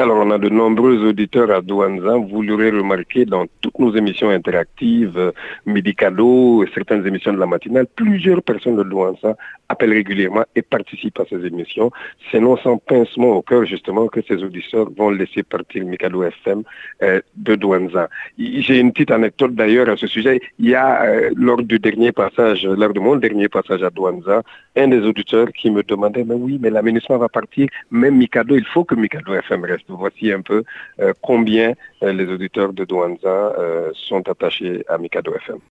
Alors, on a de nombreux auditeurs à Douanza. Vous l'aurez remarqué dans toutes nos émissions interactives, euh, médicalo, certaines émissions de la matinale, plusieurs personnes de Douanza appellent régulièrement et participent à ces émissions. C'est non sans pincement au cœur, justement, que ces auditeurs vont laisser partir Mikado FM euh, de Douanza. J'ai une petite anecdote d'ailleurs à ce sujet. Il y a, euh, lors du dernier passage, lors de mon dernier passage à Douanza, un des auditeurs qui me demandait, mais oui, mais l'aménagement va partir, même Mikado, il faut que Mikado FM reste voici un peu euh, combien euh, les auditeurs de Douanza euh, sont attachés à Mikado FM.